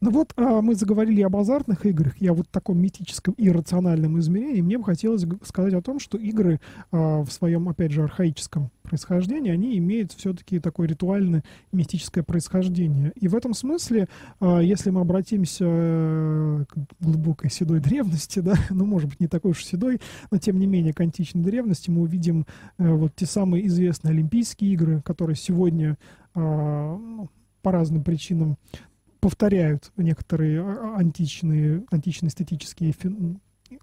Ну вот а, мы заговорили об азартных играх и о вот таком мистическом и рациональном измерении. Мне бы хотелось сказать о том, что игры а, в своем, опять же, архаическом происхождении, они имеют все-таки такое ритуальное мистическое происхождение. И в этом смысле, а, если мы обратимся э, к глубокой седой древности, да, *laughs* ну, может быть, не такой уж седой, но тем не менее к античной древности, мы увидим э, вот те самые известные Олимпийские игры, которые сегодня а, ну, по разным причинам повторяют некоторые а, античные, античные эстетические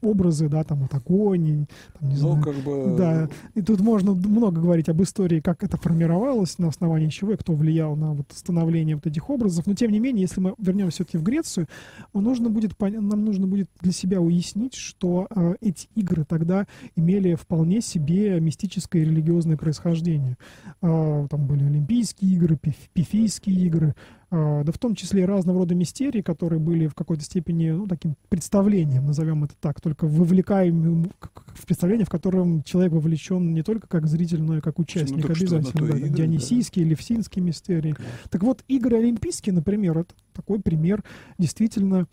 образы, да, там огонь, там, не ну, знаю, как бы... да, и тут можно много говорить об истории, как это формировалось, на основании чего и кто влиял на вот становление вот этих образов, но тем не менее, если мы вернемся все-таки в Грецию, нужно будет, нам нужно будет для себя уяснить, что э, эти игры тогда имели вполне себе мистическое и религиозное происхождение. Э, там были Олимпийские игры, пифийские игры, а, да в том числе и разного рода мистерии, которые были в какой-то степени ну, таким представлением, назовем это так, только вовлекаем в представление, в котором человек вовлечен не только как зритель, но и как участник ну, обязательно. Да, игры, Дионисийские, да. Левсинские мистерии. Okay. Так вот, игры олимпийские, например, это такой пример действительно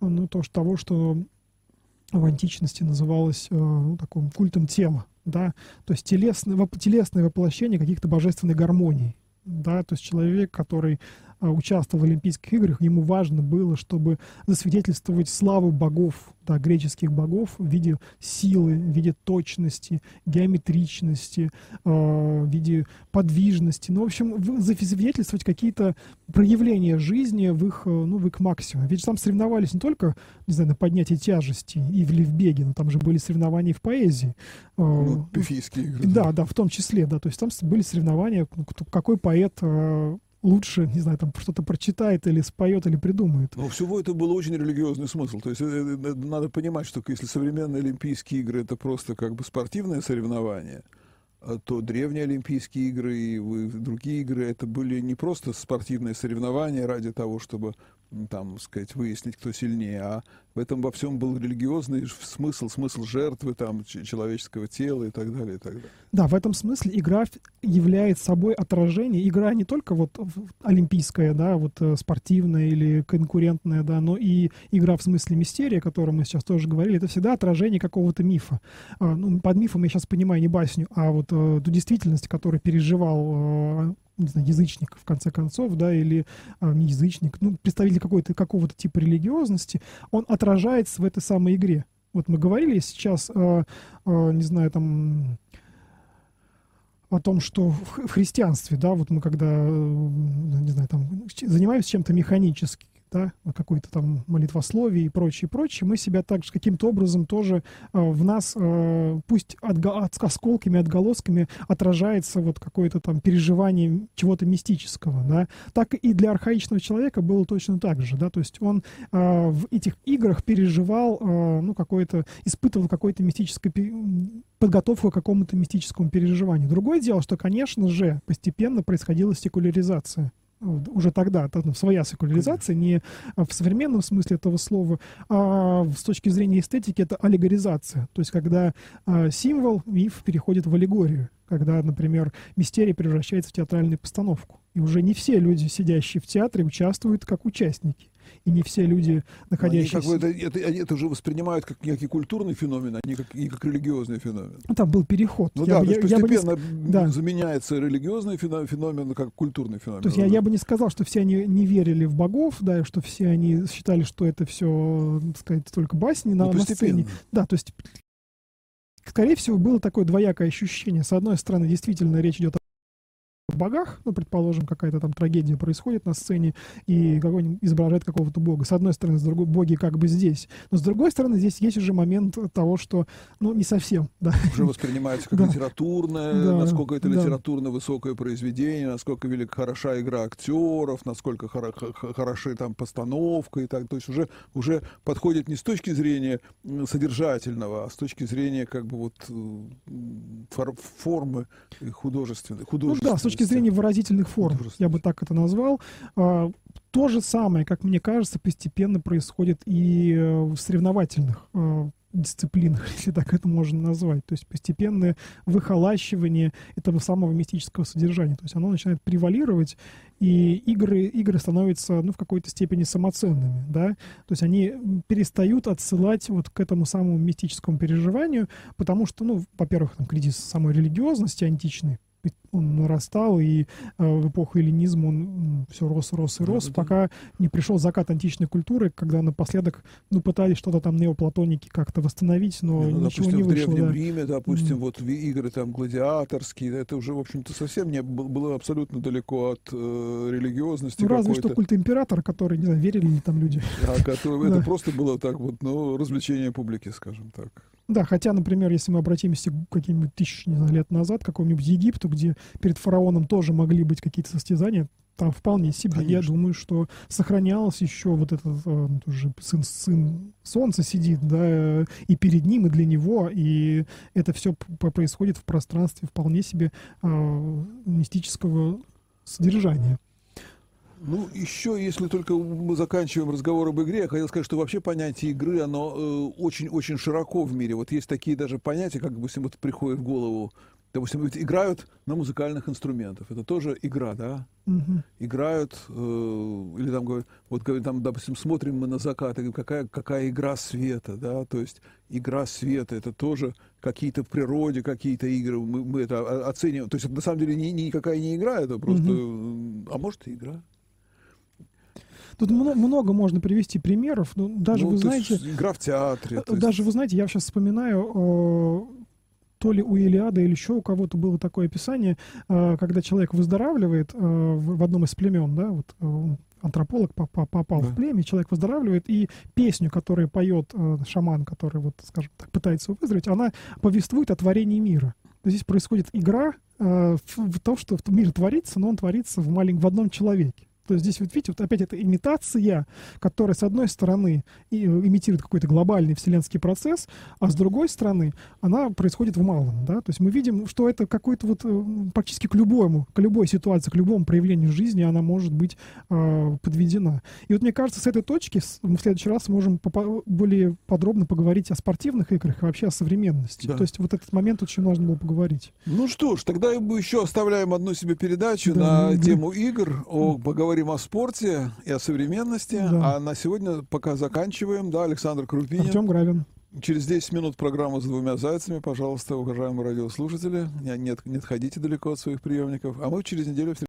ну, то, что, того, что в античности называлось э, ну, таким культом тела, да, то есть телесное, телесное воплощение каких-то божественных гармоний да, то есть человек, который а, участвовал в Олимпийских играх, ему важно было, чтобы засвидетельствовать славу богов, да, греческих богов в виде силы, в виде точности, геометричности, э, в виде подвижности. Ну, в общем, засвидетельствовать какие-то проявления жизни в их, ну, в их максимуме. Ведь там соревновались не только, не знаю, на поднятии тяжести и в, в беге, но там же были соревнования и в поэзии. Ну, пифийские игры. Да, да, в том числе, да. То есть там были соревнования, какой поэт лучше, не знаю, там что-то прочитает или споет, или придумает. Но всего это был очень религиозный смысл. То есть э, э, э, надо понимать, что если современные Олимпийские игры это просто как бы спортивное соревнование, то древние Олимпийские игры и другие игры это были не просто спортивные соревнования ради того, чтобы там, сказать, выяснить, кто сильнее, а в этом во всем был религиозный смысл, смысл жертвы там, человеческого тела и так далее, и так далее. Да, в этом смысле игра является собой отражение. Игра не только вот олимпийская, да, вот э, спортивная или конкурентная, да, но и игра в смысле мистерия, о которой мы сейчас тоже говорили, это всегда отражение какого-то мифа. А, ну, под мифом я сейчас понимаю не басню, а вот э, ту действительность, которую переживал э, не знаю, язычник, в конце концов, да, или а, не язычник, ну, представитель какой-то, какого-то типа религиозности, он отражается в этой самой игре. Вот мы говорили сейчас, а, а, не знаю, там о том, что в христианстве, да, вот мы когда, э, не знаю, там, занимаемся чем-то механически, да, какой-то там молитвословие и прочее, прочее, мы себя также каким-то образом тоже э, в нас, э, пусть отго- от, осколками, отголосками отражается вот какое-то там переживание чего-то мистического, да, так и для архаичного человека было точно так же, да, то есть он э, в этих играх переживал, э, ну, какое-то, испытывал какое-то мистическое подготовку к какому-то мистическому переживанию. Другое дело, что, конечно же, постепенно происходила секуляризация уже тогда там, своя секуляризация, не в современном смысле этого слова, а с точки зрения эстетики это аллегоризация. То есть когда а, символ, миф переходит в аллегорию, когда, например, мистерия превращается в театральную постановку. И уже не все люди, сидящие в театре, участвуют как участники и не все люди, находящиеся... Они, как бы, это, это, они это уже воспринимают как некий культурный феномен, а не как, не как религиозный феномен. Ну, там был переход. Ну я да, бы, я, постепенно я бы не... да. заменяется религиозный феномен как культурный феномен. То есть я, я бы не сказал, что все они не верили в богов, да, что все они считали, что это все, так сказать, только басни на, ну, на сцене. Да, то есть скорее всего, было такое двоякое ощущение. С одной стороны, действительно, речь идет богах, ну, предположим, какая-то там трагедия происходит на сцене, и какой-нибудь изображает какого-то бога. С одной стороны, с другой, боги как бы здесь. Но с другой стороны, здесь есть уже момент того, что, ну, не совсем, *laughs* да. Уже воспринимается как литературное, насколько это литературно высокое произведение, насколько велик хороша игра актеров, насколько хороши там постановка и так. То есть уже, уже подходит не с точки зрения содержательного, а с точки зрения как бы вот формы художественной. Ну да, с точки точки зрения выразительных форм, я бы так это назвал, а, то же самое, как мне кажется, постепенно происходит и э, в соревновательных а, дисциплинах, *laughs* если так это можно назвать. То есть постепенное выхолащивание этого самого мистического содержания. То есть оно начинает превалировать, и игры, игры становятся ну, в какой-то степени самоценными. Да? То есть они перестают отсылать вот к этому самому мистическому переживанию, потому что, ну, во-первых, там, кризис самой религиозности античной, он нарастал, и э, в эпоху эллинизма он все рос, рос и рос, да, пока да. не пришел закат античной культуры, когда напоследок ну, пытались что-то там неоплатоники как-то восстановить, но ну, ничего допустим, не вышло. в Древнем да. Риме, допустим, mm. вот игры там гладиаторские, это уже, в общем-то, совсем не было абсолютно далеко от э, религиозности. Ну, разве что культ императора, который, не знаю, верили ли там люди. Да, который, это *laughs* просто было так вот, ну, развлечение публики, скажем так. Да, хотя, например, если мы обратимся к каким-нибудь тысяч не знаю, лет назад, к какому-нибудь Египту, где перед фараоном тоже могли быть какие-то состязания, там вполне себе, Конечно. я думаю, что сохранялось еще вот этот э, тоже сын, сын солнца сидит, да, и перед ним, и для него, и это все происходит в пространстве вполне себе э, мистического содержания. Ну, еще, если только мы заканчиваем разговор об игре, я хотел сказать, что вообще понятие игры, оно очень-очень э, широко в мире. Вот есть такие даже понятия, как, допустим, вот приходит в голову, допустим, ведь играют на музыкальных инструментах. Это тоже игра, да? Угу. Играют, э, или там говорят, вот там, допустим, смотрим мы на закат, и какая, какая игра света, да? То есть игра света, это тоже какие-то в природе, какие-то игры, мы, мы это оцениваем. То есть это на самом деле ни, никакая не игра, это просто, угу. а может и игра. Тут много, много можно привести примеров. Ну, даже Ну, вы знаете, есть игра в театре. есть- даже вы знаете, я сейчас вспоминаю, э, то ли у Илиада или еще у кого-то было такое описание, э, когда человек выздоравливает э, в одном из племен, да, вот антрополог по- по- попал Да. в племя, человек выздоравливает, и песню, которую поет шаман, который, вот, скажем так, пытается его выздороветь, она повествует о творении мира. Есть Здесь происходит игра в, в том, что мир творится, но он творится в, малень... в одном человеке. То есть здесь, вот видите, вот опять эта имитация, которая, с одной стороны, и, э, имитирует какой-то глобальный вселенский процесс, а с другой стороны, она происходит в малом. Да? То есть мы видим, что это какой-то вот э, практически к любому, к любой ситуации, к любому проявлению жизни она может быть э, подведена. И вот мне кажется, с этой точки мы в следующий раз можем более подробно поговорить о спортивных играх и вообще о современности. Да. То есть вот этот момент очень важно было поговорить. Ну что ж, тогда мы еще оставляем одну себе передачу Да, на игры. тему игр. О, поговорим о спорте и о современности. Да. А на сегодня пока заканчиваем. Да, Александр Крупинин. Артем Гравин. Через 10 минут программа с двумя зайцами. Пожалуйста, уважаемые радиослушатели, не, не, не отходите далеко от своих приемников. А мы через неделю встретимся.